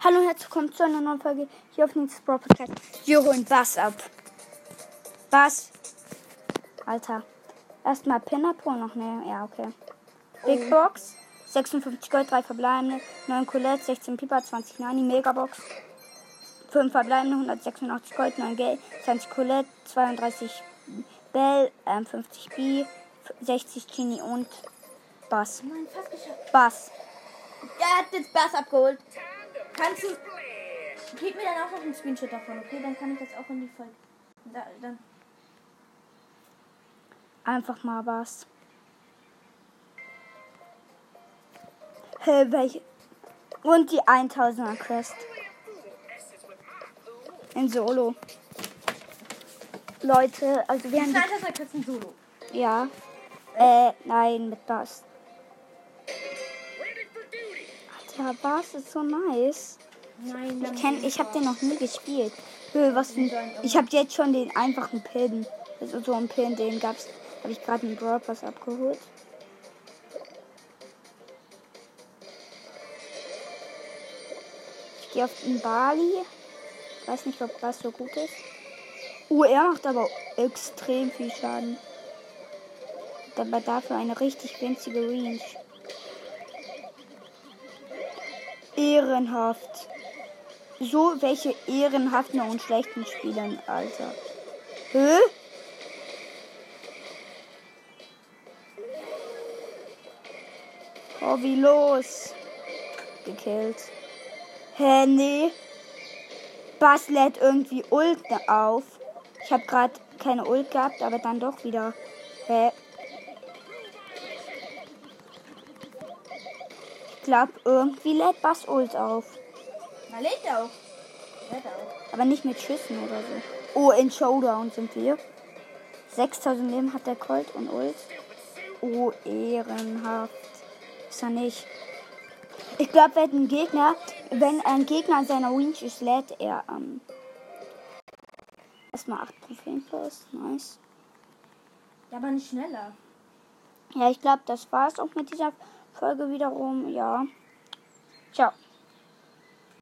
Hallo und herzlich willkommen zu einer neuen Folge hier auf Nils Pro Podcast. Wir holen Bass ab. Bass. Alter. Erstmal Pinner Pro noch ne? Ja, okay. Big Box. 56 Gold, 3 verbleibende. 9 Colette, 16 Piper, 20 Nani, Megabox. 5 verbleibende, 186 Gold, 9 Geld, 20 Colette, 32 Bell, ähm, 50 B, 60 Genie und Bass. Bass. Er hat jetzt Bass abgeholt. Kannst du. Gib mir dann auch noch einen Screenshot davon, okay? Dann kann ich das auch in die Folge. Da, dann. Einfach mal was. Hä, welche? Und die 1000er Quest. In Solo. Leute, also wir haben das ist jetzt ein Solo. die, ja. Äh, nein, mit Bass. Alter, Bass ist so nice. Nein, Ich kenn, ich habe den noch nie gespielt. Hö, was ein, ich habe jetzt schon den einfachen Pin. Also so einen Pin, den gab's. Habe ich gerade einen Brawl Pass abgeholt. Ich gehe auf den Bali. Weiß nicht, ob das so gut ist. Uh, er macht aber extrem viel Schaden. Aber dafür eine richtig winzige Range. Ehrenhaft. So welche ehrenhaften und schlechten Spielern, Alter. Hä? Oh, wie los? Gekillt. Hä, nee. Bass lädt irgendwie Ult auf. Ich habe gerade keine Ult gehabt, aber dann doch wieder. Hä? Ich glaube, irgendwie lädt Bass Ult auf. Na, lädt er auch. Lädt er auch. Aber nicht mit Schüssen oder so. Oh, in Showdown sind wir. 6000 Leben hat der Colt und Ult. Oh, ehrenhaft. Ist er nicht. Ich glaube, wenn ein Gegner, wenn ein Gegner an seiner Winch ist, lädt er ähm, erstmal 8 Trophäen plus. Nice. Ja, aber nicht schneller. Ja, ich glaube, das war's auch mit dieser Folge wiederum. Ja. Ciao.